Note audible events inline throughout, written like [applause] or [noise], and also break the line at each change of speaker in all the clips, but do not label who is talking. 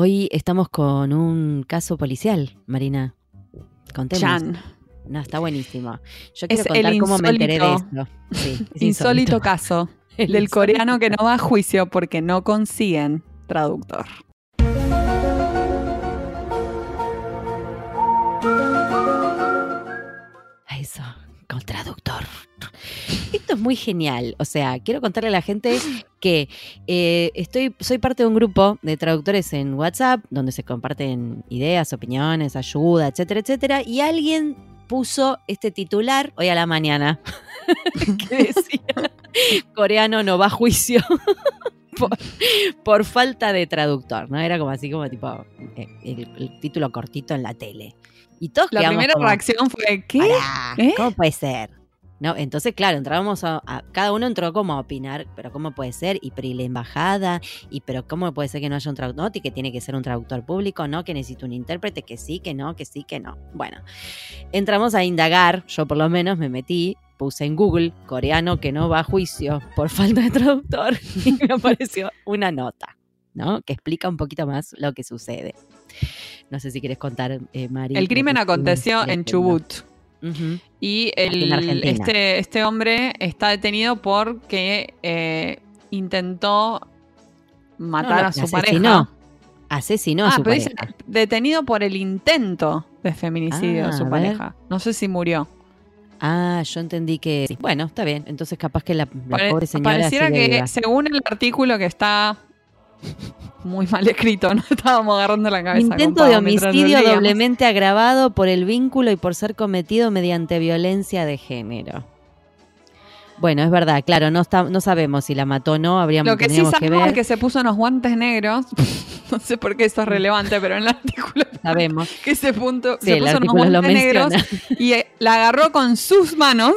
Hoy estamos con un caso policial, Marina. Contemos.
Chan.
No, está buenísimo. Yo quiero
Es
contar cómo me enteré de esto. Sí, es [laughs]
Insólito caso [laughs]
El
del
insólito
coreano que no va a juicio porque no consiguen traductor.
Eso, con traductor. Esto es muy genial. O sea, quiero contarle a la gente que eh, estoy, soy parte de un grupo de traductores en WhatsApp donde se comparten ideas, opiniones, ayuda, etcétera, etcétera. Y alguien puso este titular hoy a la mañana [laughs] que decía coreano no va a juicio. [laughs] Por, por falta de traductor, ¿no? Era como así como tipo eh, el, el título cortito en la tele. Y todos
La primera
como,
reacción fue, ¿qué? ¿Eh?
¿Cómo puede ser? No, entonces, claro, entrábamos a, a- Cada uno entró como a opinar, pero ¿cómo puede ser? Y pero ¿y la embajada, y pero ¿cómo puede ser que no haya un traductor? No, que tiene que ser un traductor público, no, que necesito un intérprete, que sí, que no, que sí, que no. Bueno, entramos a indagar, yo por lo menos me metí, puse en Google coreano que no va a juicio por [laughs] falta de traductor, [laughs] y me apareció una nota, ¿no? Que explica un poquito más lo que sucede. No sé si quieres contar, eh, Mari.
El crimen aconteció en
leyendo.
Y el, este, este hombre está detenido porque eh, intentó matar
No, no,
a su
asesinó
pareja.
Asesinó a
ah,
su
pero dice detenido por el intento de feminicidio
Ah,
de su pareja. No sé si murió.
Ah, yo entendí que. sí. Bueno, está bien. Entonces, capaz que la, la
Pare-
pobre señora.
pareciera que,
viva.
según el artículo que está muy mal escrito, no [laughs] estábamos agarrando la cabeza.
Intento de homicidio doblemente agravado por el vínculo y por ser cometido mediante violencia de género. Bueno, es verdad, claro, no, está, no sabemos si la mató o no, habríamos
Lo que sí
que
sabemos
ver,
es que se puso unos guantes negros. [laughs] no sé por qué eso es relevante, pero en el artículo [laughs]
sabemos.
que ese punto
Sí,
se puso unos guantes negros
menciona.
y eh, la agarró con sus manos.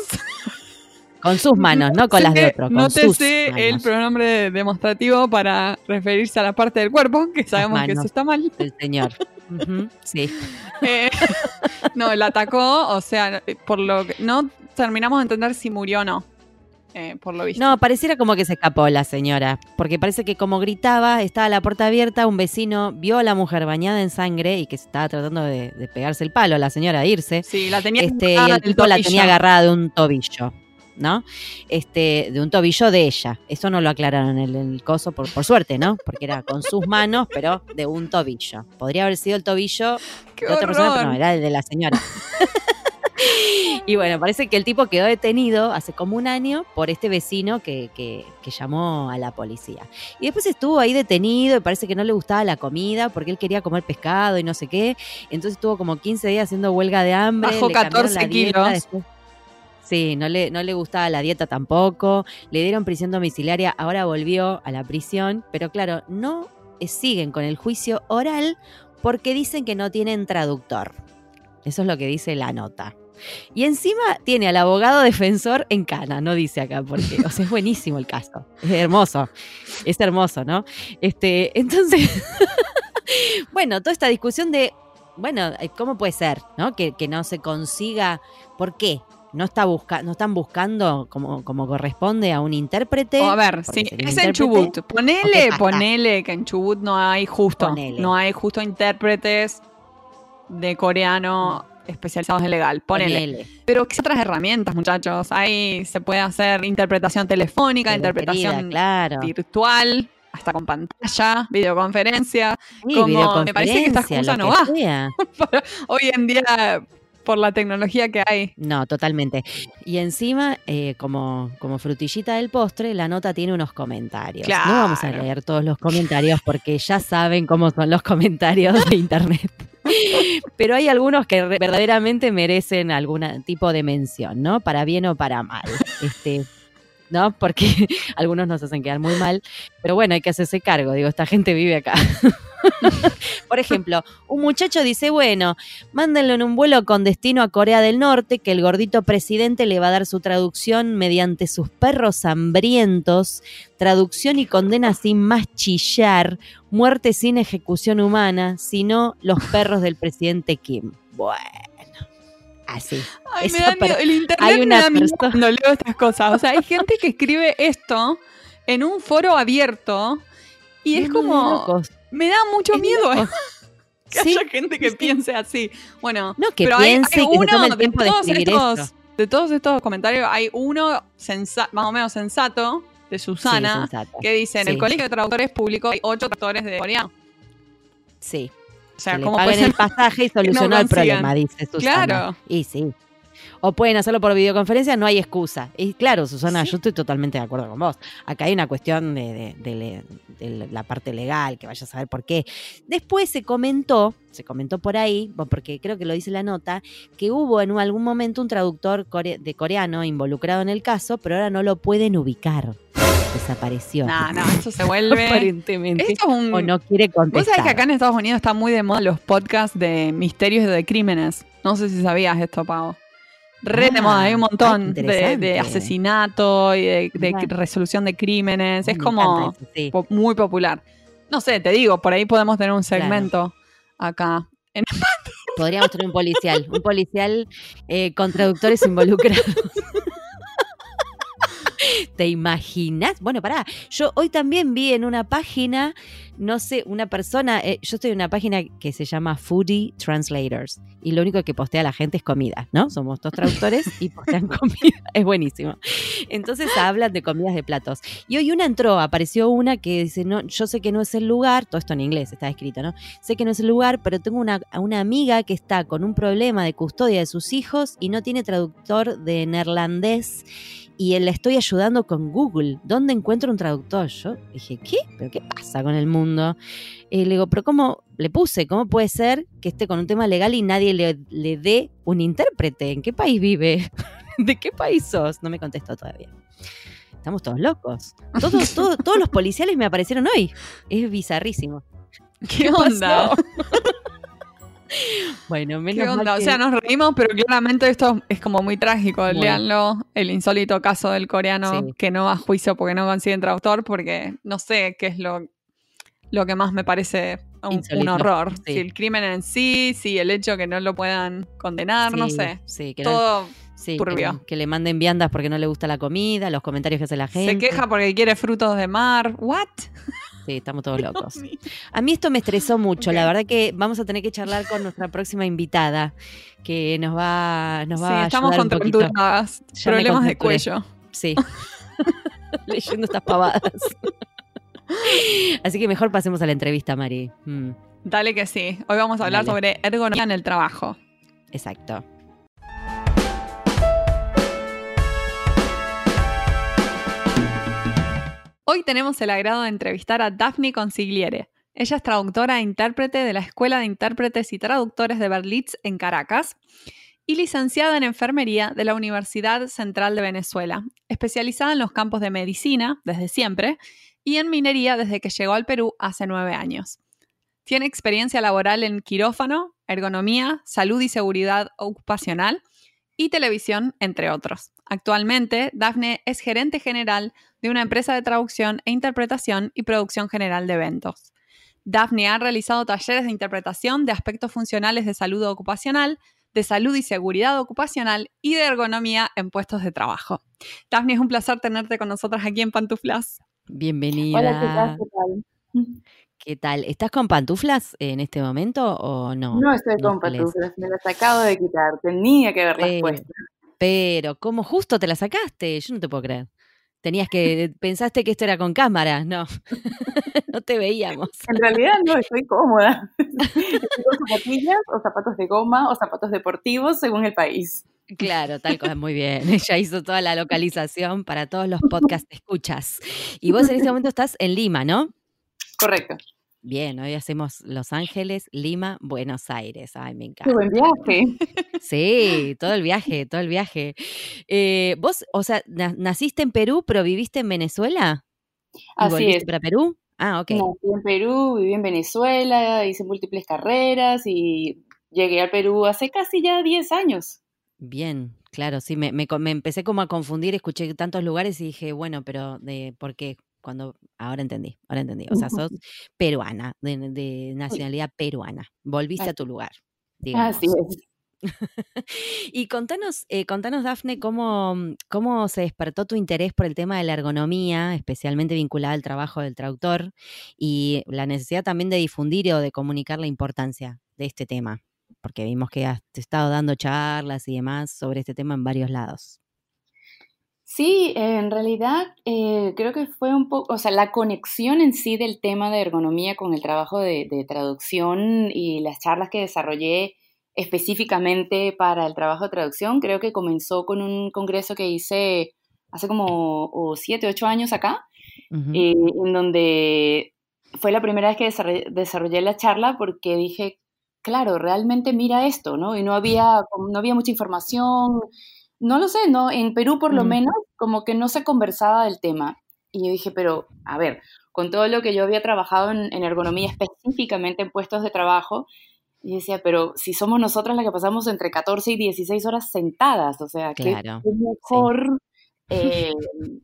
Con sus manos, no con las de otro, con
no te
sus
sé el pronombre demostrativo para referirse a la parte del cuerpo, que sabemos que eso está mal.
El señor. Sí. [laughs]
Eh, no, la atacó, o sea, por lo que no terminamos de entender si murió o no. eh, por lo visto.
No, pareciera como que se escapó la señora, porque parece que como gritaba, estaba la puerta abierta, un vecino vio a la mujer bañada en sangre y que estaba tratando de, de pegarse el palo a la señora de irse,
Sí, la tenía
este, y el tipo la tenía agarrada de un tobillo, ¿no? Este, de un tobillo de ella. Eso no lo aclararon en el, coso, por, por suerte, ¿no? Porque era con sus manos, pero de un tobillo. Podría haber sido el tobillo
¡Qué
de otra persona, pero no, era el de la señora. [laughs] y bueno, parece que el tipo quedó detenido hace como un año por este vecino que, que- que llamó a la policía. Y después estuvo ahí detenido y parece que no le gustaba la comida porque él quería comer pescado y no sé qué. Entonces estuvo como 15 días haciendo huelga de hambre. Cambiaron
14
la dieta,
kilos.
después- Sí, no le, no le gustaba la dieta tampoco. Le dieron prisión domiciliaria, ahora volvió a la prisión. Pero claro, no eh, siguen con el juicio oral porque dicen que no tienen traductor. Eso es lo que dice la nota. Y encima tiene al abogado defensor en cana, no dice acá, porque, o sea, es buenísimo el caso. Es hermoso. Es hermoso, ¿no? Este, entonces, [laughs] bueno, toda esta discusión de, bueno, eh, ¿cómo puede ser, ¿no? Que, que no se consiga. ¿Por qué? No, está busca no están buscando como, como corresponde a un intérprete.
O a ver, sí, es en. Chubut.
¿O qué
Ponele, ponele que en Chubut no hay justo.
Ponele.
No hay justo intérpretes de coreano especializados en legal. Ponele.
Ponele.
Pero ¿qué otras herramientas, muchachos? Ahí se puede hacer interpretación telefónica,
Pero,
interpretación
querida, claro.
virtual, hasta con pantalla, videoconferencia.
Sí,
como- me parece que esta
videoconferencia,
excusa no va. [laughs] hoy en día, por la tecnología que hay.
No, totalmente. Y encima, eh, como, como frutillita del postre, la nota tiene unos comentarios. No vamos a
Claro.
leer todos los comentarios porque ya saben cómo son los comentarios de internet. [laughs] Pero hay algunos que verdaderamente merecen algún tipo de mención, ¿no? Para bien o para mal. Este, ¿no? Porque [laughs] algunos nos hacen quedar muy mal. Pero bueno, hay que hacerse cargo. Digo, esta gente vive acá. [laughs] [laughs] Por ejemplo, un muchacho dice, bueno, mándenlo en un vuelo con destino a Corea del Norte, que el gordito presidente le va a dar su traducción mediante sus perros hambrientos, traducción y condena sin más chillar, muerte sin ejecución humana, sino los perros del presidente Kim. Bueno, así.
Ay, me da miedo. El internet
hay
me
una
da miedo
persona-
cuando leo estas cosas. O sea, hay gente que escribe esto en un foro abierto y es como...
locos.
Me da mucho
Es
miedo
loco. [laughs]
que
Sí,
haya gente que piense así. Bueno,
No, que
pero hay,
piense
hay
y que se
uno
tome el
de
tiempo de
todos
escribir
estos,
esto.
de todos estos comentarios, hay uno sensa- más o menos sensato de Susana que dice, en el. Colegio de Traductores Públicos hay ocho traductores de coreano.
Sí.
O sea,
que le
¿cómo
paguen
puede
el
ser?
pasaje y [laughs] solucionó el problema, dice Susana.
Claro.
Y sí. O pueden hacerlo por videoconferencia, no hay excusa. Y claro, Susana,
Sí.
yo estoy totalmente de acuerdo con vos. Acá hay una cuestión de, de- de de la parte legal, que vaya a saber por qué. Después se comentó, se comentó por ahí, porque creo que lo dice la nota, que hubo en algún momento un traductor core- de coreano involucrado en el caso, pero ahora no lo pueden ubicar. Desapareció.
No, no, eso se vuelve...
Aparentemente.
Esto es un...
O no quiere
Vos
contestar.
sabés que acá en Estados Unidos está muy de moda los podcasts de misterios y de crímenes. No sé si sabías esto, Pau. Re de
Ah,
moda, hay un
ah,
montón de,
interesante.
de asesinato y de, de resolución de crímenes.
Me
es como
encanta eso, sí.
po- muy popular. No sé, te digo, por ahí podemos tener un
Claro.
segmento acá.
Podríamos tener un policial, un policial eh, con traductores involucrados. ¿Te imaginas? Bueno, pará, yo hoy también vi en una página, no sé, una persona, eh, yo estoy en una página que se llama Foodie Translators y lo único que postea la gente es comida, ¿no? Somos dos traductores y postean [laughs] comida, es buenísimo. Entonces hablan de comidas de platos. Y hoy una entró, apareció una que dice, no, yo sé que no es el lugar, todo esto en inglés está escrito, ¿no? sé que no es el lugar, pero tengo una, una amiga que está con un problema de custodia de sus hijos y no tiene traductor de neerlandés y le estoy ayudando con Google. ¿Dónde encuentro un traductor? Yo dije, ¿qué? ¿Pero qué pasa con el mundo? Y le digo, ¿pero cómo? Le puse, ¿cómo puede ser que esté con un tema legal y nadie le, le dé un intérprete? ¿En qué país vive? [laughs] ¿De qué país sos? No me contestó todavía. Estamos todos locos. Todos, [laughs] todos, todos los policiales me aparecieron hoy. Es bizarrísimo.
¿Qué, onda? [laughs] [laughs]
Bueno, menos
¿Qué? O sea, nos reímos, pero claramente esto es como muy trágico.
Muy.
Léanlo, el insólito caso del coreano
Sí.
que no va a juicio porque no consiguen traductor, porque no sé qué es lo, lo que más me parece un, horror.
sí.
Si el crimen en sí, si el hecho que no lo puedan condenar, no sé.
Sí, que, no-
Todo
sí, que le manden viandas porque no le gusta la comida, los comentarios que hace la gente.
se queja porque quiere frutos de mar. ¿What?
Sí, estamos todos [laughs] locos. A mí esto me estresó mucho. La verdad que vamos a tener que charlar con nuestra próxima invitada, que nos va, nos va
sí,
a
estamos.
Ya me
Problemas de cuello.
Sí. [laughs] [laughs] Leyendo estas pavadas. Así que mejor pasemos a la entrevista, Mari. Mm,
Dale que sí. Hoy vamos a hablar
Dale.
sobre ergonomía en el trabajo.
exacto.
Hoy tenemos el agrado de entrevistar a Daphne Consigliere. Ella es traductora e intérprete de la Escuela de Intérpretes y Traductores de Berlitz en Caracas y licenciada en enfermería de la Universidad Central de Venezuela, especializada en los campos de medicina desde siempre y en minería desde que llegó al Perú hace nueve años. Tiene experiencia laboral en quirófano, ergonomía, salud y seguridad ocupacional y televisión, entre otros. Actualmente, Daphne es gerente general de una empresa de traducción e interpretación y producción general de eventos. Daphne ha realizado talleres de interpretación de aspectos funcionales de salud ocupacional, de salud y seguridad ocupacional y de ergonomía en puestos de trabajo. Daphne, es un placer tenerte con nosotras aquí en Pantuflas.
Bienvenida.
Hola, ¿qué tal? ¿Qué tal?
¿Estás con pantuflas en este momento o no?
No estoy
No
con pantuflas, me las acabo de quitar. Tenía que haberlas
Pero-
puesto.
Pero, ¿cómo justo te la sacaste? Yo no te puedo creer. Tenías que, pensaste que esto era con cámara, no. [laughs] no te veíamos.
En realidad no, estoy cómoda. [laughs] Estoy con zapatillas o zapatos de goma o zapatos deportivos según el país.
Claro, tal cosa, muy bien. [laughs] Ella hizo toda la localización para todos los podcast escuchas. Y vos en este momento estás en Lima, ¿no?
Correcto.
Bien, hoy hacemos Los Ángeles, Lima, Buenos Aires. Ay, me
Qué
encanta.
buen viaje.
Sí, todo el viaje, todo el viaje. Eh, vos, o sea, na- naciste en Perú, pero viviste en Venezuela. ¿Y
Así
volviste
es.
para Perú? Ah, ok.
Nací en Perú, viví en Venezuela, hice múltiples carreras y llegué al Perú hace casi ya 10 años.
Bien, claro, sí, me, me, me empecé como a confundir, escuché tantos lugares y dije, bueno, pero de ¿por qué? Cuando, ahora entendí, ahora entendí. O sea, sos peruana, de, de nacionalidad peruana. Volviste a tu lugar, digamos.
Así es. [laughs]
y contanos, eh, contanos, Dafne, cómo, cómo se despertó tu interés por el tema de la ergonomía, especialmente vinculada al trabajo del traductor, y la necesidad también de difundir o de comunicar la importancia de este tema, porque vimos que has estado dando charlas y demás sobre este tema en varios lados.
Sí, en realidad eh, creo que fue un poco, o sea, la conexión en sí del tema de ergonomía con el trabajo de, traducción y las charlas que desarrollé específicamente para el trabajo de traducción, creo que comenzó con un congreso que hice hace como siete, ocho años acá, eh, en donde fue la primera vez que desarrollé, desarrollé la charla porque dije, claro, realmente mira esto, ¿no? Y no había, no había mucha información no lo sé, ¿no? En Perú por lo menos como que no se conversaba del tema. Y yo dije, pero a ver, con todo lo que yo había trabajado en, ergonomía específicamente en puestos de trabajo, y decía, pero si somos nosotras las que pasamos entre 14 y 16 horas sentadas, o sea, que es mejor eh,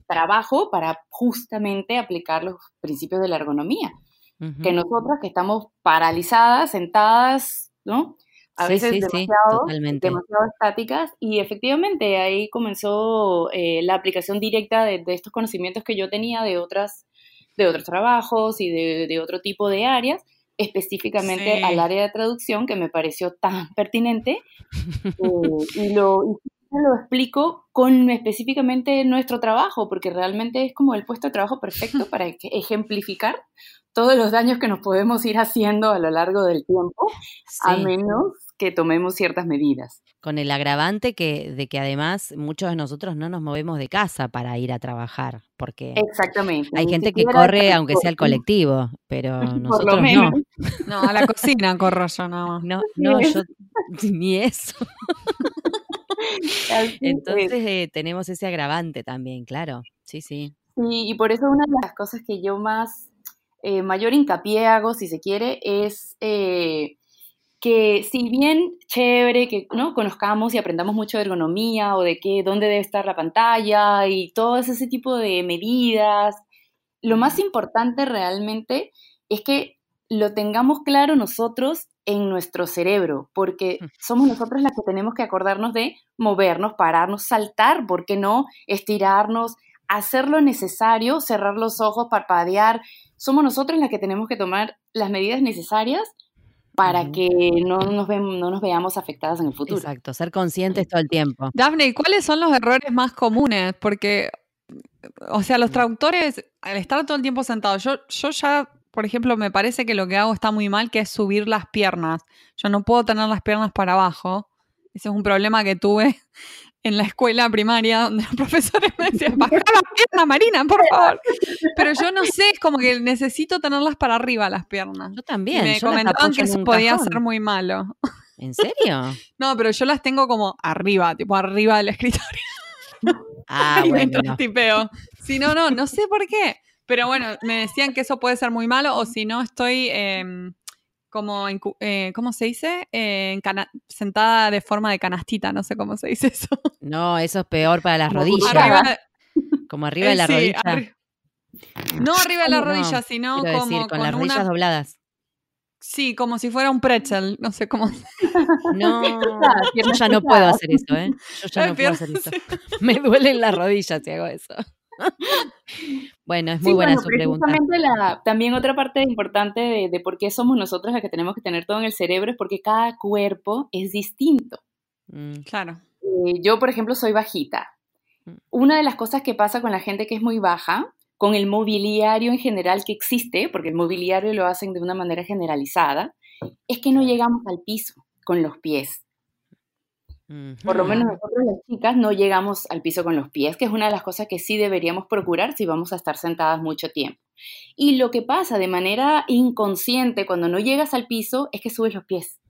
trabajo para justamente aplicar los principios de la ergonomía, que nosotras que estamos paralizadas, sentadas, ¿no? A veces demasiado, demasiado, estáticas y efectivamente ahí comenzó eh, la aplicación directa de, estos conocimientos que yo tenía de otras de otros trabajos y de, otro tipo de áreas específicamente al área de traducción que me pareció tan [laughs] pertinente [laughs] eh, y lo, lo explico con específicamente nuestro trabajo porque realmente es como el puesto de trabajo perfecto [laughs] para ejemplificar todos los daños que nos podemos ir haciendo a lo largo del tiempo, a menos que tomemos ciertas medidas.
Con el agravante que, de que además muchos de nosotros no nos movemos de casa para ir a trabajar, porque
Exactamente,
hay gente que corre aunque sea el colectivo, pero [laughs] nosotros no.
No, a la cocina corro yo
no. No, no, yo [laughs] ni eso. Entonces eh, tenemos ese agravante también, claro. Sí, sí.
Sí, y por eso una de las cosas que yo más, eh, mayor hincapié hago, si se quiere, es eh, que si bien chévere que ¿no? conozcamos y aprendamos mucho de ergonomía o de qué, dónde debe estar la pantalla y todo ese tipo de medidas, lo más importante realmente es que lo tengamos claro nosotros en nuestro cerebro, porque somos nosotros las que tenemos que acordarnos de movernos, pararnos, saltar, ¿por qué no? Estirarnos, hacer lo necesario, cerrar los ojos, parpadear. Somos nosotros las que tenemos que tomar las medidas necesarias para que no nos, no nos veamos afectadas en el futuro.
Exacto, ser conscientes todo el tiempo.
Daphne, ¿cuáles son los errores más comunes? Porque, o sea, los traductores, al estar todo el tiempo sentados, yo, yo ya, por ejemplo, me parece que lo que hago está muy mal, que es subir las piernas. Yo no puedo tener las piernas para abajo. Ese es un problema que tuve en la escuela primaria, donde los [laughs] profesores me decían, baja la [laughs] pierna, Marina, por favor. Pero yo no sé, es como que necesito tenerlas para arriba las piernas.
Yo también.
me comentaban que eso podía ser muy malo.
¿En serio? [laughs]
no, pero yo las tengo como arriba, tipo arriba del escritorio.
Ah, bueno.
tipeo. Si no, no, no sé por qué. Pero bueno, me decían que eso puede ser muy malo o si no estoy... Em, como, eh, ¿cómo se dice? Eh, sentada de forma de canastita, no sé cómo se dice eso. [laughs]
No, eso es peor para las rodillas. como arriba de la eh, rodilla.
no arriba de la rodilla, sino como
con, las rodillas dobladas.
Sí, como si fuera un pretzel, no sé cómo. [laughs] [laughs]
No, yo ya no puedo hacer eso, ¿eh? Yo ya no puedo hacer eso. Me duelen las rodillas si hago eso. [laughs] bueno, es muy buena su pregunta.
también otra parte importante de, por qué somos nosotros las que tenemos que tener todo en el cerebro es porque cada cuerpo es distinto.
Mm. claro.
Eh, yo, por ejemplo, soy bajita. Mm. Una de las cosas que pasa con la gente que es muy baja, con el mobiliario en general que existe, porque el mobiliario lo hacen de una manera generalizada, es que no llegamos al piso con los pies. Por lo menos nosotros las chicas no llegamos al piso con los pies, que es una de las cosas que sí deberíamos procurar si vamos a estar sentadas mucho tiempo. Y lo que pasa de manera inconsciente cuando no llegas al piso es que subes los pies.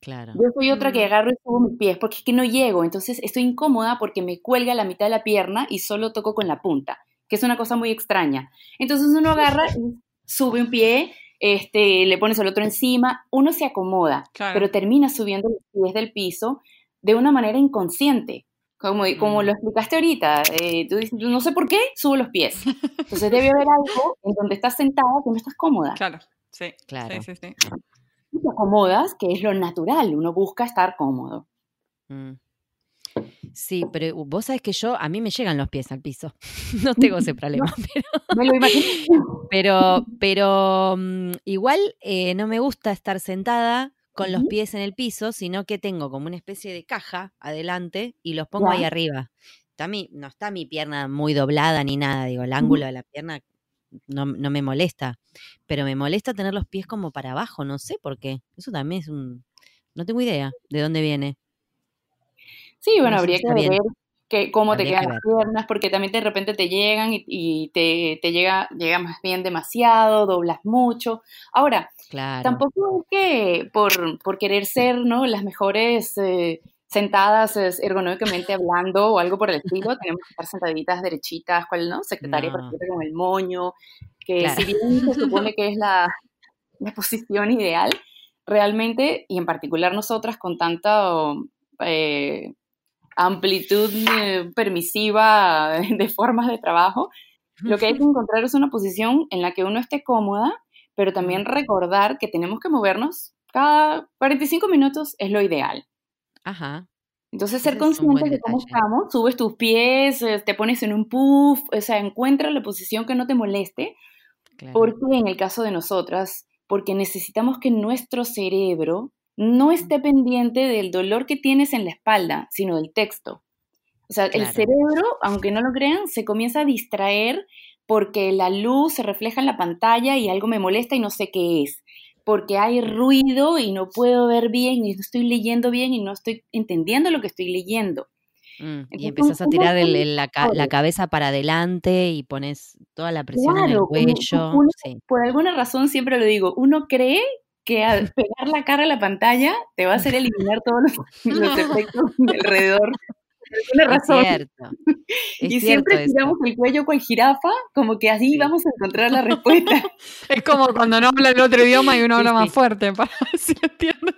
Claro.
Yo soy otra que agarro y subo mis pies porque es que no llego, entonces estoy incómoda porque me cuelga la mitad de la pierna y solo toco con la punta, que es una cosa muy extraña. Entonces uno agarra y sube un pie este, le pones el otro encima, uno se acomoda, pero termina subiendo los pies del piso de una manera inconsciente. Como, como mm. lo explicaste ahorita, eh, tú dices, no sé por qué, subo los pies. Entonces debe haber algo en donde estás sentada que no estás cómoda.
Claro, sí.
Claro.
Sí, sí,
te acomodas, que es lo natural, uno busca estar cómodo.
Mm. Sí, pero vos sabés que yo, a mí me llegan los pies al piso. [laughs] No tengo ese [laughs] problema. [laughs] pero, pero, mm, igual eh, no me gusta estar sentada con los pies en el piso, sino que tengo como una especie de caja adelante y los pongo ahí arriba. Está no está mi pierna muy doblada ni nada, digo, el ángulo de la pierna no, no, me molesta, pero me molesta tener los pies como para abajo, no sé por qué. Eso también es un... No tengo idea de dónde viene.
Sí, bueno, habría que ver que, cómo te quedan las piernas, porque también de repente te llegan y, te, te, llega, llega más bien demasiado, doblas mucho. Ahora, tampoco es que por, por, querer ser ¿no? las mejores eh, sentadas ergonómicamente [laughs] hablando o algo por el estilo, tenemos que estar sentaditas derechitas, ¿cuál no? Secretaria no. con el moño, que si bien se supone que es la, la posición ideal, realmente, y en particular nosotras con tanta eh, amplitud eh, permisiva [laughs] de formas de trabajo, lo que hay que encontrar es una posición en la que uno esté cómoda, pero también recordar que tenemos que movernos cada 45 minutos es lo ideal.
Ajá.
Entonces, ser consciente de cómo estamos, subes tus pies, eh, te pones en un puff, o sea, encuentra la posición que no te moleste, porque en el caso de nosotras, porque necesitamos que nuestro cerebro no esté pendiente del dolor que tienes en la espalda, sino del texto. O sea, el cerebro, aunque no lo crean, se comienza a distraer porque la luz se refleja en la pantalla y algo me molesta y no sé qué es. Porque hay ruido y no puedo ver bien y no estoy leyendo bien y no estoy entendiendo lo que estoy leyendo.
Mm, y empiezas a tirar la, cabeza para adelante y pones toda la presión en el cuello.
Por alguna razón siempre lo digo, uno cree que al [laughs] pegar la cara a la pantalla te va a hacer eliminar todos los, [laughs] efectos de alrededor. Tiene razón. cierto. [laughs] y siempre tiramos el cuello con jirafa, como que así vamos a encontrar la respuesta.
es como cuando no habla el otro idioma y uno habla más fuerte, para si entiendo.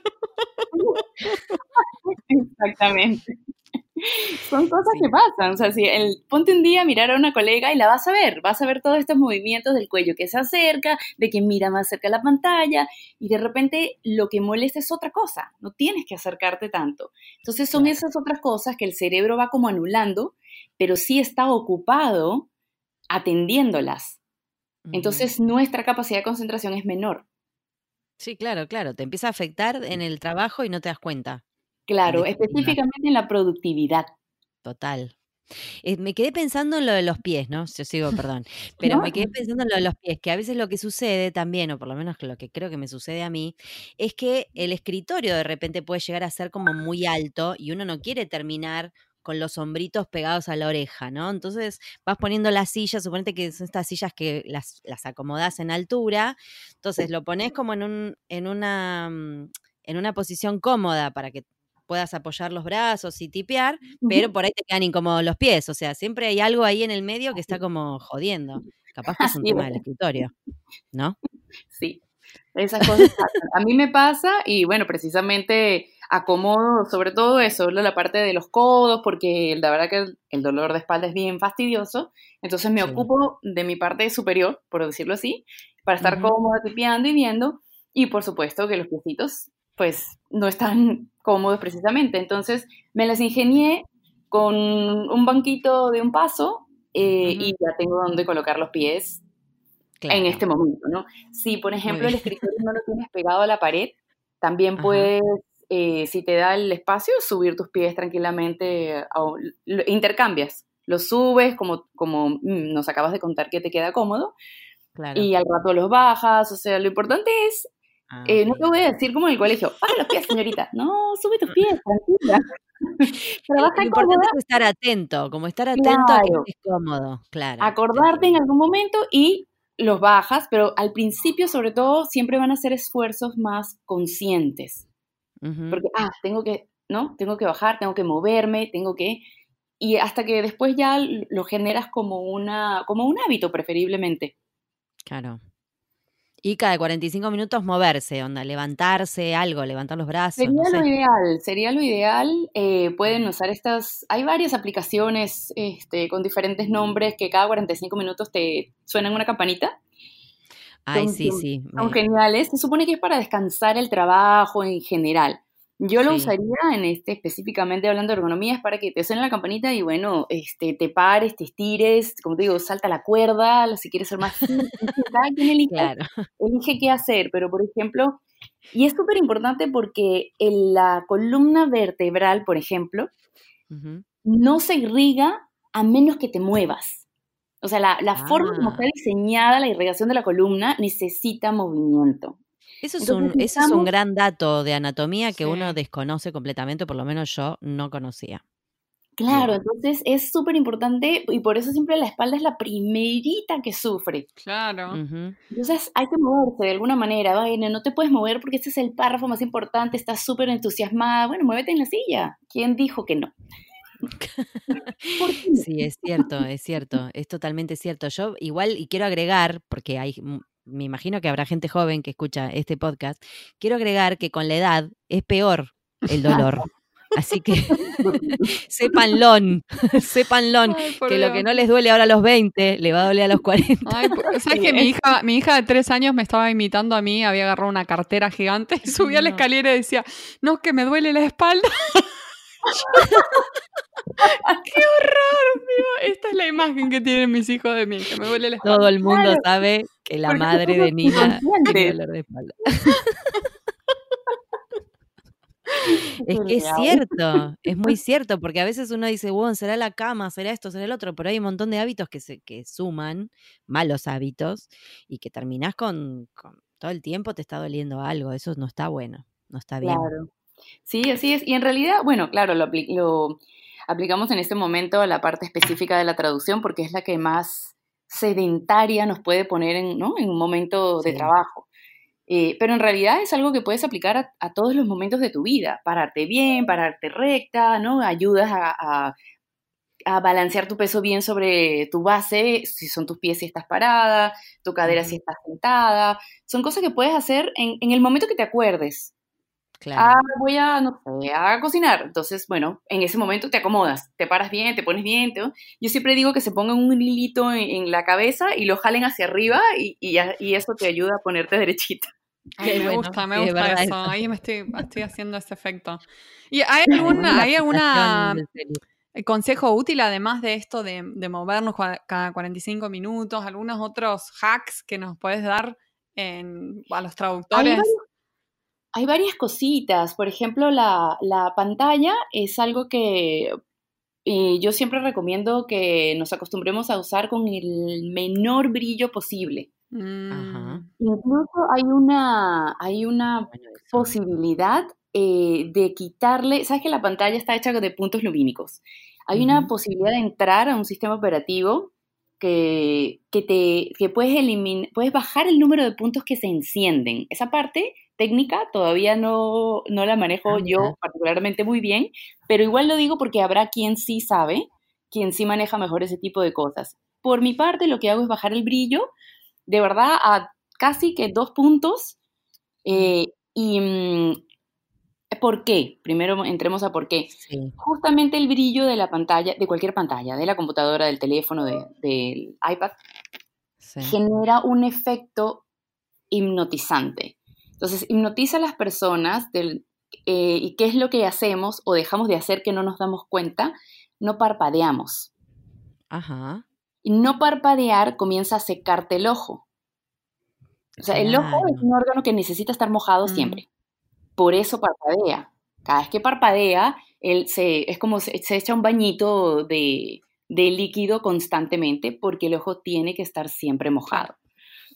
Exactamente. [laughs] Son cosas que pasan. O sea, si el, ponte un día a mirar a una colega y la vas a ver, vas a ver todos estos movimientos del cuello que se acerca, de que mira más cerca la pantalla y de repente lo que molesta es otra cosa. No tienes que acercarte tanto. Entonces son esas otras cosas que el cerebro va como anulando, pero sí está ocupado atendiéndolas. Entonces nuestra capacidad de concentración es menor.
Sí, claro, claro. Te empieza a afectar en el trabajo y no te das cuenta.
Claro, específicamente en la productividad.
Total. Eh, me quedé pensando en lo de los pies, ¿no? Yo sigo, [laughs] perdón. Pero me quedé pensando en lo de los pies, que a veces lo que sucede también, o por lo menos lo que creo que me sucede a mí, es que el escritorio de repente puede llegar a ser como muy alto y uno no quiere terminar con los hombritos pegados a la oreja, ¿no? Entonces vas poniendo las sillas, suponete que son estas sillas que las, las acomodás en altura, entonces lo pones como en, un, en, una, mm, en una posición cómoda para que puedas apoyar los brazos y tipear, pero por ahí te quedan incómodos los pies. O sea, siempre hay algo ahí en el medio que está como jodiendo. Capaz que es [laughs] un tema del escritorio, ¿no?
Sí, esas cosas A mí me pasa y bueno, precisamente acomodo sobre todo eso, la parte de los codos, porque la verdad que el dolor de espalda es bien fastidioso. Entonces me ocupo de mi parte superior, por decirlo así, para estar cómoda, tipeando y viendo. Y por supuesto que los piecitos pues no están [laughs] cómodos precisamente. Entonces me las ingenié con un banquito de un paso eh, y ya tengo donde colocar los pies en este momento, ¿no? Si, por ejemplo, el [laughs] escritorio no lo tienes pegado a la pared, también puedes, eh, si te da el espacio, subir tus pies tranquilamente, intercambias, los subes como, como mm, nos acabas de contar que te queda cómodo, y al rato los bajas, o sea, lo importante es Ah, eh, no te voy a decir como en el colegio, baja los pies, señorita. No, sube tus pies, tranquila. [laughs]
Pero Lo importante es estar atento, como estar atento a que estés cómodo, claro.
Acordarte en algún momento y los bajas, pero al principio, sobre todo, siempre van a ser esfuerzos más conscientes. Porque, ah, tengo que, ¿no? Tengo que bajar, tengo que moverme, tengo que... Y hasta que después ya lo generas como, una, como un hábito, preferiblemente.
Claro. Y cada 45 minutos moverse, onda, levantarse, algo, levantar los brazos.
Sería lo ideal, sería lo ideal. Eh, pueden usar estas, hay varias aplicaciones este, con diferentes nombres que cada 45 minutos te suenan una campanita.
Ay, sí, sí.
Son geniales. Se supone que es para descansar el trabajo en general. Yo lo usaría en este, específicamente hablando de ergonomía, es para que te suene la campanita y bueno, este, te pares, te estires, como te digo, salta la cuerda, si quieres ser más... [laughs] elige, claro. elige qué hacer, pero por ejemplo, y es súper importante porque en la columna vertebral, por ejemplo, no se irriga a menos que te muevas. O sea, la, forma como ah. está diseñada la irrigación de la columna necesita movimiento.
Eso es, un, es un gran dato de anatomía que uno desconoce completamente, por lo menos yo no conocía.
Claro, entonces es súper importante y por eso siempre la espalda es la primerita que sufre.
Claro.
Entonces hay que moverse de alguna manera. Bueno, no te puedes mover porque este es el párrafo más importante, estás súper entusiasmada. Bueno, muévete en la silla. ¿Quién dijo que no? [laughs]
sí, es cierto, es cierto, es totalmente cierto. Yo igual, y quiero agregar, porque hay me imagino que habrá gente joven que escucha este podcast, quiero agregar que con la edad es peor el dolor. [laughs] Así que sépanlo, [laughs] sépanlo, [laughs] que lo que no les duele ahora a los 20, le va a doler a los 40.
¿Sabes que mi hija, mi hija de tres años me estaba imitando a mí, había agarrado una cartera gigante y subía a la escalera y decía, no, que me duele la espalda. [laughs] ¡Qué horror! Esta es la imagen que tienen mis hijos de mí, que me duele la espalda.
Todo el mundo sabe que la madre de Nina tiene dolor de espalda. Es que es cierto, es muy cierto, porque a veces uno dice, bueno, será la cama, será esto, será el otro, pero hay un montón de hábitos que se que suman, malos hábitos, y que terminás con, todo el tiempo te está doliendo algo, eso no está bueno, no está bien.
Claro. Sí, así es. Y en realidad, bueno, claro, lo, lo aplicamos en este momento a la parte específica de la traducción porque es la que más sedentaria nos puede poner en, ¿no? en un momento de trabajo. Eh, pero en realidad es algo que puedes aplicar a, todos los momentos de tu vida. Pararte bien, pararte recta, ¿no? Ayudas a, a, balancear tu peso bien sobre tu base, si son tus pies si estás parada, tu cadera si estás sentada. Son cosas que puedes hacer en, en el momento que te acuerdes. Ah, voy a, no sé, a cocinar. Entonces, bueno, en ese momento te acomodas, te paras bien, te pones bien. Yo siempre digo que se pongan un hilito en, la cabeza y lo jalen hacia arriba y, y, eso te ayuda a ponerte [laughs] derechita.
me gusta, me gusta eso. Ahí me estoy, estoy haciendo ese efecto. ¿Y hay [laughs] alguna, hay alguna consejo útil además de esto de, de, movernos cada 45 minutos? ¿Algunos otros hacks que nos puedes dar en, a los traductores?
Hay varias cositas. Por ejemplo, la, pantalla es algo que eh, yo siempre recomiendo que nos acostumbremos a usar con el menor brillo posible. Mm. Incluso hay una, hay una posibilidad eh, de quitarle, sabes que la pantalla está hecha de puntos lumínicos. Hay una posibilidad de entrar a un sistema operativo que, que te, que puedes, eliminar, puedes bajar el número de puntos que se encienden. Esa parte técnica todavía no, no la manejo ah, yo particularmente muy bien, pero igual lo digo porque habrá quien sí sabe, quien sí maneja mejor ese tipo de cosas. Por mi parte, lo que hago es bajar el brillo, de verdad, a casi que dos puntos. Eh, y mm, ¿Por qué? Primero entremos a por qué. Justamente el brillo de la pantalla, de cualquier pantalla, de la computadora, del teléfono, del iPad, genera un efecto hipnotizante. Entonces, hipnotiza a las personas del, eh, y qué es lo que hacemos o dejamos de hacer que no nos damos cuenta, no parpadeamos.
Ajá.
Y no parpadear comienza a secarte el ojo. O sea, el ojo es un órgano que necesita estar mojado siempre. Por eso parpadea. Cada vez que parpadea, él se, es como se, se echa un bañito de, de líquido constantemente porque el ojo tiene que estar siempre mojado.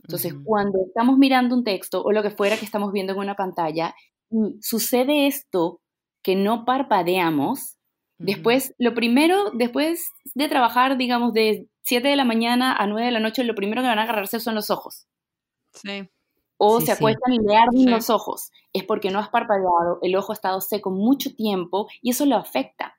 Entonces, cuando estamos mirando un texto o lo que fuera que estamos viendo en una pantalla y sucede esto que no parpadeamos, después, lo primero, después de trabajar, digamos, de 7 de la mañana a 9 de la noche, lo primero que van a agarrarse son los ojos.
Sí.
O se acuestan y le arden los ojos. Es porque no has parpadeado, el ojo ha estado seco mucho tiempo y eso lo afecta.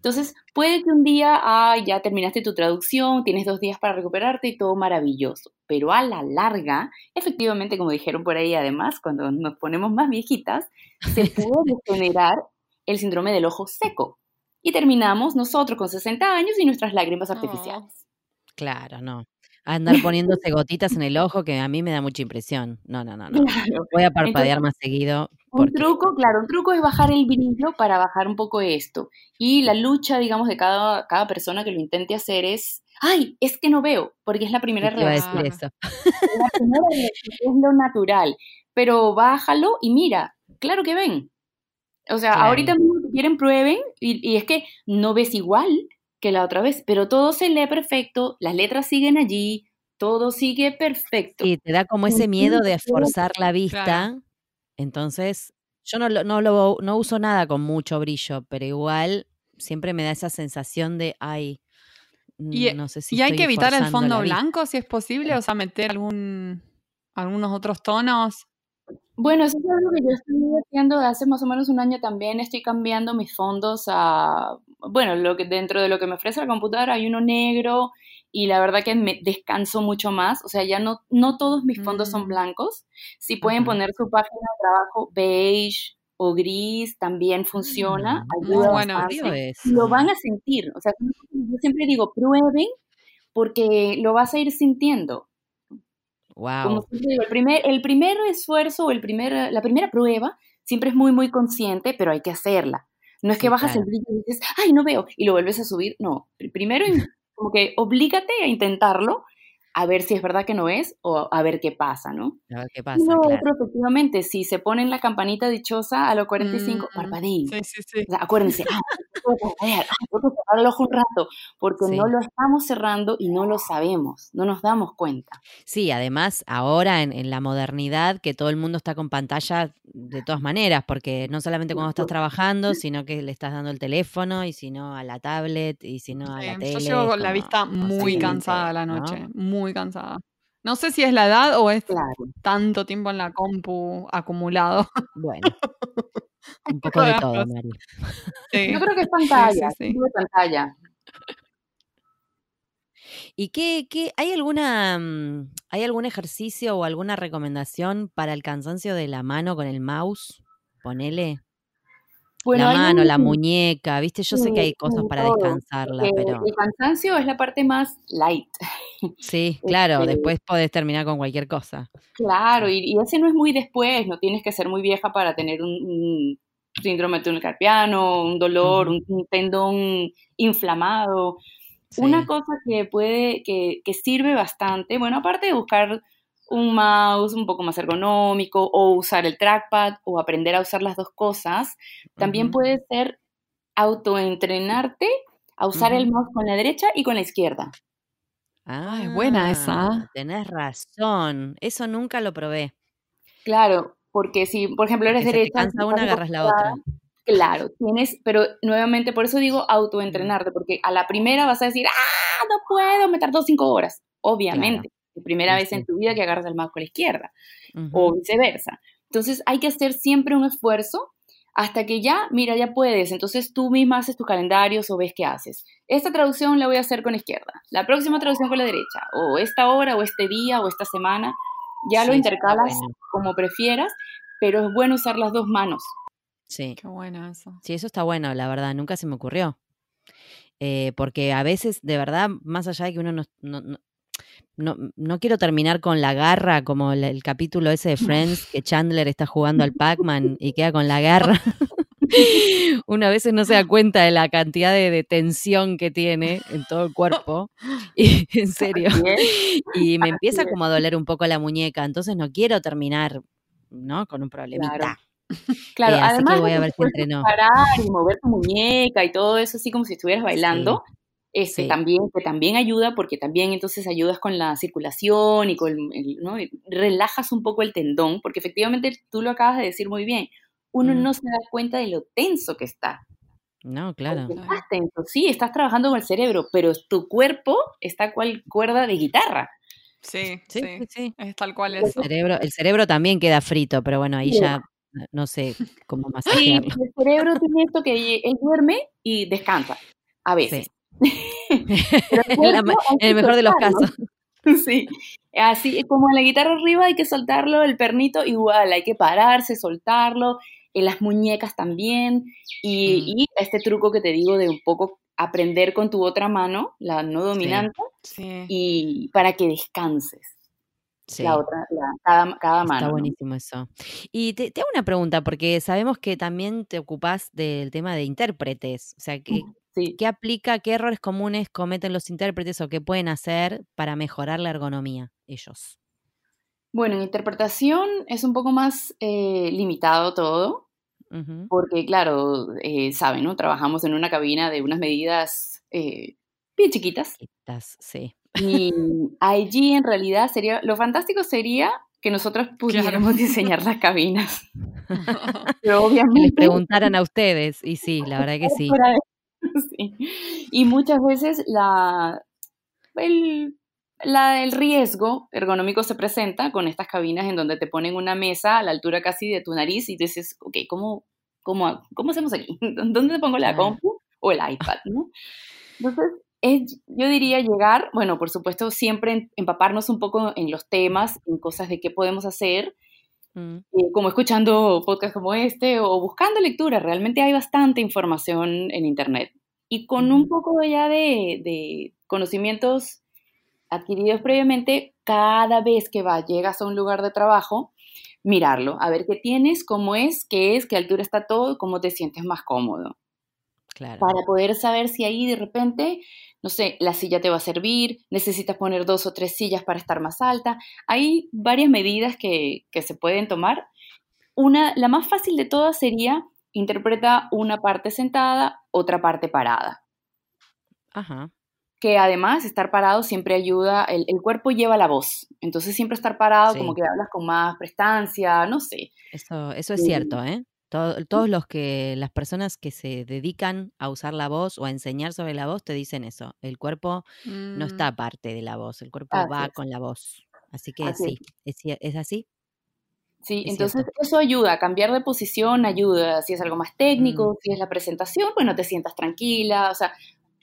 Entonces, puede que un día, ah, ya terminaste tu traducción, tienes dos días para recuperarte y todo maravilloso, pero a la larga, efectivamente, como dijeron por ahí, además, cuando nos ponemos más viejitas, se [laughs] puede generar el síndrome del ojo seco. Y terminamos nosotros con 60 años y nuestras lágrimas artificiales.
Claro, no. andar [laughs] poniéndose gotitas en el ojo que a mí me da mucha impresión. No, no, no, no. Voy a parpadear más seguido.
Un truco, claro, un truco es bajar el brillo para bajar un poco esto. Y la lucha, digamos, de cada, cada persona que lo intente hacer es, ay, es que no veo, porque es la primera [laughs] la primera reacción, es lo natural. Pero bájalo y mira, claro que ven. O sea, ahorita mismo si quieren prueben y, y es que no ves igual que la otra vez, pero todo se lee perfecto, las letras siguen allí, todo sigue perfecto.
Y te da como ese miedo de esforzar la vista. Entonces, yo no, no, lo, no uso nada con mucho brillo, pero igual siempre me da esa sensación de, ay,
y,
no sé si...
Y hay que evitar el fondo blanco si es posible, o sea, meter algún, algunos otros tonos.
Bueno, eso es algo que yo estoy haciendo hace más o menos un año también. Estoy cambiando mis fondos a, bueno, lo que dentro de lo que me ofrece la computadora hay uno negro y la verdad que me descanso mucho más. O sea, ya no, no todos mis fondos son mm. blancos. Si pueden poner su página de trabajo beige o gris, también funciona.
Ayuda bueno,
Lo van a sentir. O sea, yo siempre digo, prueben porque lo vas a ir sintiendo.
Wow.
el primer, el primer esfuerzo o el primer, la primera prueba siempre es muy, muy consciente, pero hay que hacerla. No es que bajas el brillo y dices, ay, no veo, y lo vuelves a subir. No, primero como que oblígate a intentarlo a ver si es verdad que no es o a ver qué pasa, ¿no?
A ver qué pasa.
efectivamente, si se ponen la campanita dichosa a los 45, mm, Sí,
sí, sí.
O sea, acuérdense, [laughs] ah, puedo cerrar el ojo un rato, porque no lo estamos cerrando y no lo sabemos, no nos damos cuenta.
Sí, además, ahora en, en la modernidad, que todo el mundo está con pantalla de todas maneras, porque no solamente cuando estás trabajando, [laughs] sino que le estás dando el teléfono, y si no a la tablet, y si no a la tele. Yo
llevo con la vista muy cansada a la noche, muy cansada. No sé si es la edad o es tanto tiempo en la compu acumulado.
Bueno, [laughs] un poco de todo, Mari.
Yo creo que es [laughs] pantalla, sí, pantalla.
¿Y qué, qué, hay alguna mm, hay algún ejercicio o alguna recomendación para el cansancio de la mano con el mouse? Ponele la mano, la muñeca, viste, yo sé que hay cosas para descansarla, pero...
El cansancio es la parte más light. [laughs]
Sí, claro, este después podés terminar con cualquier cosa.
Claro, y, ese no es muy después, no tienes que ser muy vieja para tener un, síndrome de túnel carpiano, un dolor, un, tendón inflamado. Una cosa que puede, que, que sirve bastante, bueno, aparte de buscar un mouse un poco más ergonómico o usar el trackpad o aprender a usar las dos cosas. También puede ser autoentrenarte a usar el mouse con la derecha y con la izquierda.
Ah, es buena esa. Tenés razón. Eso nunca lo probé.
Claro, porque si, por ejemplo, eres derecha.
Si una, agarras la otra.
Claro, tienes, pero nuevamente, por eso digo autoentrenarte, porque a la primera vas a decir, ah, no puedo, me tardó cinco horas. Obviamente primera vez en tu vida que agarras el mouse con la izquierda o viceversa. Entonces hay que hacer siempre un esfuerzo hasta que ya, mira, ya puedes. Entonces tú misma haces tus calendarios o ves qué haces. Esta traducción la voy a hacer con la izquierda, la próxima traducción con la derecha, o esta hora, o este día, o esta semana. Ya lo intercalas como prefieras, pero es bueno usar las dos manos.
Sí.
Qué bueno eso.
Sí, eso está bueno, la verdad, nunca se me ocurrió. Eh, porque a veces, de verdad, más allá de que uno no, no, no quiero terminar con la garra como el, capítulo ese de Friends, que Chandler está jugando al Pac-Man y queda con la garra. [laughs] Una vez no se da cuenta de la cantidad de, tensión que tiene en todo el cuerpo. Y, en serio. Y me empieza como a doler un poco la muñeca. Entonces no quiero terminar, ¿no? Con un problemita.
Claro, eh, además voy a ver si Parar y mover tu muñeca y todo eso así como si estuvieras bailando. Este, también, que también ayuda porque también entonces ayudas con la circulación y con, ¿no? relajas un poco el tendón, porque efectivamente tú lo acabas de decir muy bien, uno no se da cuenta de lo tenso que está.
No, claro.
estás tenso, sí, estás trabajando con el cerebro, pero tu cuerpo está cual cuerda de guitarra.
Sí, sí, sí, es tal cual eso.
El cerebro, el cerebro también queda frito, pero bueno, ahí ya no sé cómo más. Sí,
el cerebro tiene esto que él duerme y descansa, a veces. [laughs] [laughs]
en el mejor de los casos. [laughs]
Sí, así como en la guitarra arriba hay que soltarlo, el pernito igual, hay que pararse, soltarlo, en las muñecas también, y, mm. este truco que te digo de un poco aprender con tu otra mano, la no dominante, y para que descanses. Sí. La otra, cada, cada mano.
Está buenísimo eso. Y te, hago una pregunta, porque sabemos que también te ocupas del tema de intérpretes. O sea, ¿qué, ¿qué aplica, qué errores comunes cometen los intérpretes o qué pueden hacer para mejorar la ergonomía ellos?
Bueno, en interpretación es un poco más eh, limitado todo, porque claro, eh, saben, ¿no? Trabajamos en una cabina de unas medidas eh, bien chiquitas.
Chiquitas, sí.
Y [laughs] allí en realidad sería, lo fantástico sería que nosotros pudiéramos diseñar las [laughs] cabinas. [laughs]
Pero obviamente... les preguntaran a ustedes, y sí, la verdad que sí. [laughs]
sí. Y muchas veces la, el, la, el riesgo ergonómico se presenta con estas cabinas en donde te ponen una mesa a la altura casi de tu nariz y dices, ok, ¿cómo, cómo, cómo hacemos aquí? [laughs] ¿Dónde te pongo la compu o el iPad? ¿no? Entonces, es, yo diría llegar, bueno, por supuesto, siempre empaparnos un poco en los temas, en cosas de qué podemos hacer, mm. eh, como escuchando podcasts como este o buscando lectura. Realmente hay bastante información en Internet. Y con un poco ya de, de conocimientos adquiridos previamente, cada vez que va, llegas a un lugar de trabajo, mirarlo, a ver qué tienes, cómo es, qué es, qué altura está todo, cómo te sientes más cómodo. Claro. Para poder saber si ahí de repente no sé, la silla te va a servir, necesitas poner dos o tres sillas para estar más alta. Hay varias medidas que, se pueden tomar. Una, la más fácil de todas sería interpreta una parte sentada, otra parte parada. Ajá. Que además estar parado siempre ayuda, el, cuerpo lleva la voz, entonces siempre estar parado como que hablas con más prestancia, no sé.
Eso, eso es cierto, ¿eh? Todos los que, las personas que se dedican a usar la voz o a enseñar sobre la voz te dicen eso. El cuerpo no está mm. aparte de la voz, el cuerpo va con la voz. Así que sí, es. así.
Sí, entonces eso ayuda, cambiar de posición ayuda, si es algo más técnico, mm. si es la presentación, pues no te sientas tranquila, o sea,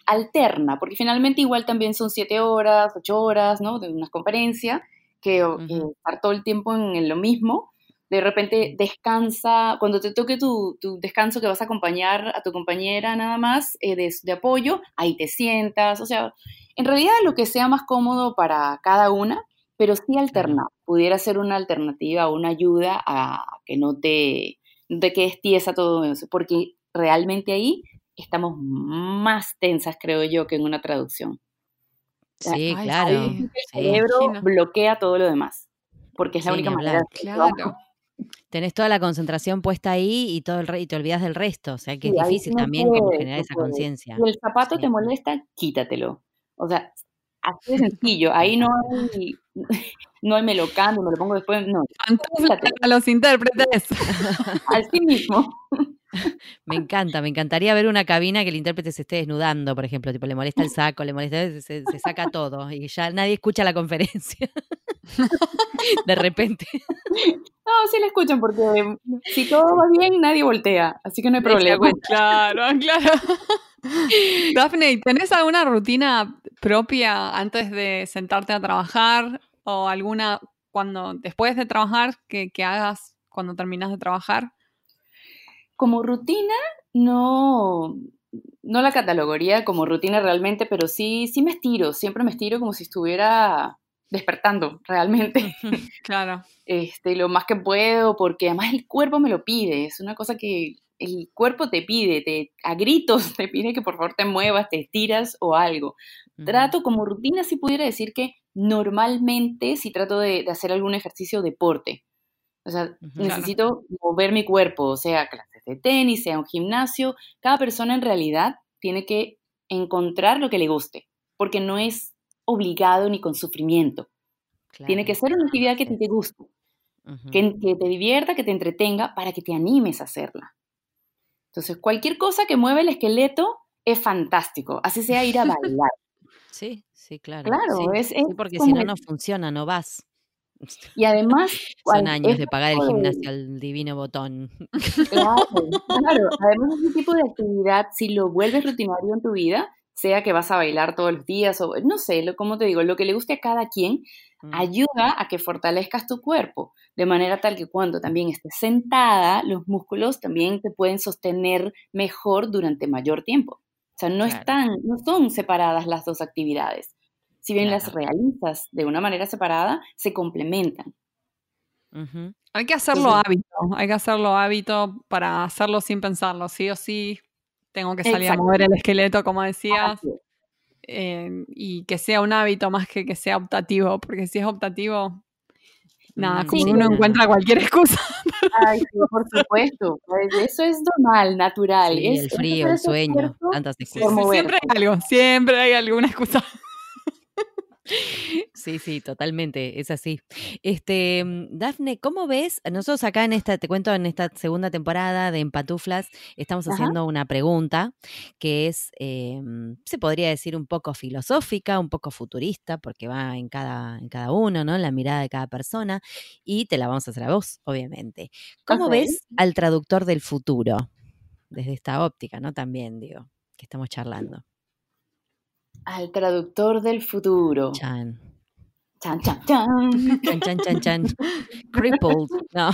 alterna, porque finalmente igual también son siete horas, ocho horas, ¿no? De una conferencia, que estar todo el tiempo en lo mismo, de repente descansa, cuando te toque tu, descanso que vas a acompañar a tu compañera nada más eh, de, apoyo, ahí te sientas, o sea, en realidad lo que sea más cómodo para cada una, pero sí alternar, pudiera ser una alternativa, una ayuda a que no te, no te quedes tiesa todo eso, porque realmente ahí estamos más tensas, creo yo, que en una traducción.
Sí, claro. El
cerebro bloquea todo lo demás, porque es la única manera. Claro
tenés toda la concentración puesta ahí y todo el y te olvidas del resto. O sea que es difícil también generar esa conciencia.
Si el zapato te molesta, quítatelo. O sea, así de sencillo. Ahí no hay, [laughs] no hay me lo cambio, me lo pongo después. No.
A los intérpretes. [laughs]
Así mismo. [laughs]
Me encanta, me encantaría ver una cabina que el intérprete se esté desnudando, por ejemplo, tipo le molesta el saco, le molesta, se, saca todo y ya nadie escucha la conferencia. [laughs] De repente.
No, sí la escuchan porque si todo va bien, nadie voltea, así que no hay problema.
Claro, claro. [laughs] Daphne, ¿tenés alguna rutina propia antes de sentarte a trabajar o alguna cuando después de trabajar que, que hagas cuando terminas de trabajar?
Como rutina, no, no la catalogaría como rutina realmente, pero sí, sí me estiro, siempre me estiro como si estuviera despertando realmente.
Claro. [laughs]
Este, lo más que puedo, porque además el cuerpo me lo pide, es una cosa que el cuerpo te pide, te, a gritos [laughs] te pide que por favor te muevas, te estiras o algo. Trato como rutina, si pudiera decir que normalmente si trato de, de hacer algún ejercicio deporte. O sea, necesito mover mi cuerpo, sea clases de tenis, sea un gimnasio. Cada persona en realidad tiene que encontrar lo que le guste, porque no es obligado ni con sufrimiento. Tiene que ser una actividad que te, guste, que, te divierta, que te entretenga, para que te animes a hacerla. Entonces, cualquier cosa que mueva el esqueleto es fantástico, así sea ir a bailar. [laughs]
Sí, sí, claro.
Claro, es,
porque si no, no funciona, no vas.
Y además... [laughs]
Son años de pagar el gimnasio al divino botón.
Claro, [laughs] claro. Además, ese tipo de actividad, si lo vuelves rutinario en tu vida, sea que vas a bailar todos los días o no sé, lo, como te digo, lo que le guste a cada quien, mm. ayuda a que fortalezcas tu cuerpo, de manera tal que cuando también estés sentada, los músculos también te pueden sostener mejor durante mayor tiempo. O sea, no están, no son separadas las dos actividades si bien las realizas de una manera separada, se complementan.
Hay que hacerlo hábito, hay que hacerlo hábito para hacerlo sin pensarlo, sí o sí. Tengo que salir a mover el esqueleto, como decías, eh, y que sea un hábito más que que sea optativo, porque si es optativo, nada, mm, como uno encuentra cualquier excusa.
Ay, sí, por supuesto, pues, eso es normal, natural. es,
el frío, el sueño, tantas excusas.
siempre hay algo, siempre hay alguna excusa.
Sí, sí, totalmente, es así. Este, mm, Dafne, ¿cómo ves? Nosotros acá en esta, te cuento, en esta segunda temporada de Empatuflas, estamos haciendo una pregunta que es, em, se podría decir un poco filosófica, un poco futurista, porque va en cada, en cada uno, ¿no? En la mirada de cada persona, y te la vamos a hacer a vos, obviamente. ¿Cómo ves al traductor del futuro? Desde esta óptica, ¿no? También, digo, que estamos charlando.
Al traductor del futuro.
Chan.
Chan, chan, chan.
Chan, chan, chan, chan. Crippled. No.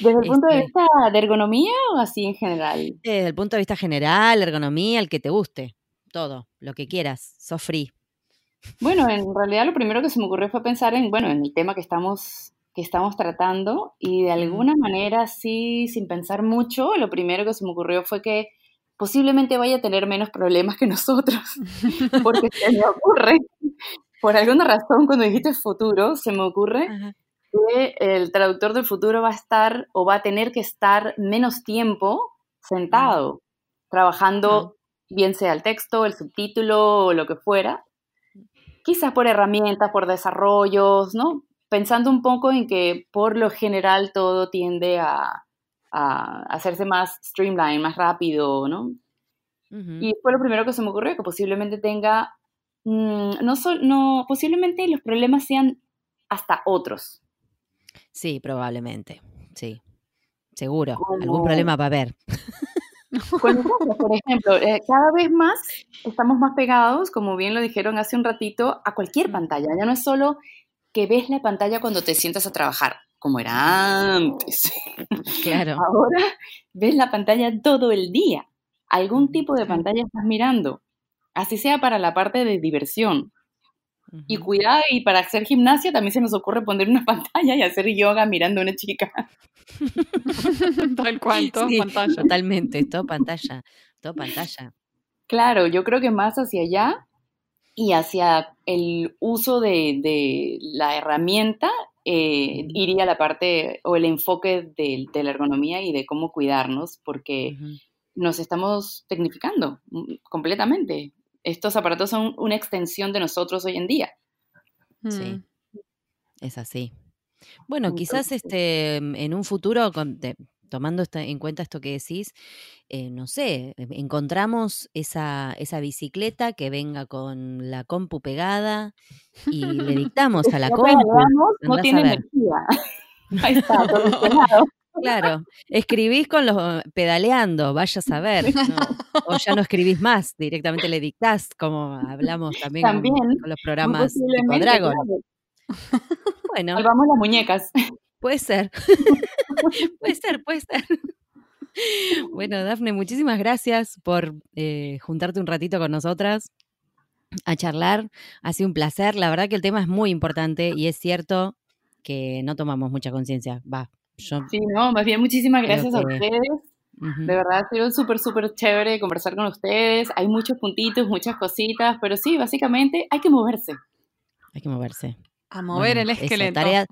¿Desde el punto de este vista de ergonomía o así en general?
Desde el punto de vista general, ergonomía, el que te guste. Todo, lo que quieras. So free.
Bueno, en realidad lo primero que se me ocurrió fue pensar en, bueno, en el tema que estamos, que estamos tratando y de alguna manera, sí, sin pensar mucho, lo primero que se me ocurrió fue que posiblemente vaya a tener menos problemas que nosotros, [laughs] porque se me ocurre, por alguna razón cuando dijiste futuro, se me ocurre que el traductor del futuro va a estar o va a tener que estar menos tiempo sentado, trabajando bien sea el texto, el subtítulo o lo que fuera, quizás por herramientas, por desarrollos, ¿no? Pensando un poco en que por lo general todo tiende a, a hacerse más streamline, más rápido, ¿no? Y fue lo primero que se me ocurrió, que posiblemente tenga, mm, no, no, posiblemente los problemas sean hasta otros.
Sí, probablemente, sí, seguro, algún problema va a haber. [laughs]
por ejemplo, eh, cada vez más estamos más pegados, como bien lo dijeron hace un ratito, a cualquier pantalla. Ya no es solo que ves la pantalla cuando te sientas a trabajar como era antes. [laughs]
Claro.
Ahora ves la pantalla todo el día. Algún tipo de pantalla estás mirando, así sea para la parte de diversión. Y cuidado, y para hacer gimnasia también se nos ocurre poner una [laughs] pantalla y hacer yoga mirando a una chica. [laughs]
Tal cual, todo pantalla.
Totalmente, todo pantalla, todo pantalla.
Claro, yo creo que más hacia allá y hacia el uso de, de la herramienta eh, iría la parte o el enfoque de, la ergonomía y de cómo cuidarnos, porque nos estamos tecnificando mm, completamente. Estos aparatos son una extensión de nosotros hoy en día.
Sí, mm. es así. Bueno, quizás este, en un futuro, tomando en cuenta esto que decís, eh, no sé, eh, encontramos esa, esa bicicleta que venga con la compu pegada y le [laughs] dictamos a la compu.
No tiene energía. [laughs] Ahí está, solucionado.
Claro, escribís con los pedaleando, vaya a saber. [laughs] O ya no escribís más, directamente le dictás, como hablamos también, con, los programas tipo Dragon.
Bueno. Salvamos las muñecas.
Puede ser. [laughs] puede ser, puede ser. Bueno, Dafne, muchísimas gracias por eh, juntarte un ratito con nosotras a charlar. Ha sido un placer. La verdad que el tema es muy importante y es cierto que no tomamos mucha conciencia. Va,
yo. Sí, no, más bien muchísimas gracias a ustedes. De verdad ha sido súper, súper chévere conversar con ustedes. Hay muchos puntitos, muchas cositas, pero sí, básicamente hay que moverse.
Hay que moverse.
A mover el esqueleto.
Tarea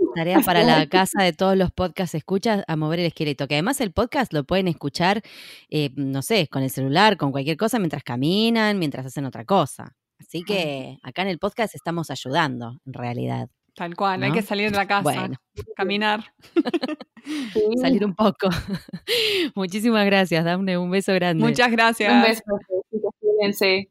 [laughs] para la casa de todos los podcasts escuchas a mover el esqueleto. Que además el podcast lo pueden escuchar, eh, no sé, con el celular, con cualquier cosa, mientras caminan, mientras hacen otra cosa. Así que acá en el podcast estamos ayudando, en realidad.
Tal cual, hay que salir de la casa, caminar. [laughs]
Salir un poco. [laughs] Muchísimas gracias, Dame un beso grande.
Muchas gracias.
Un beso, cuídense.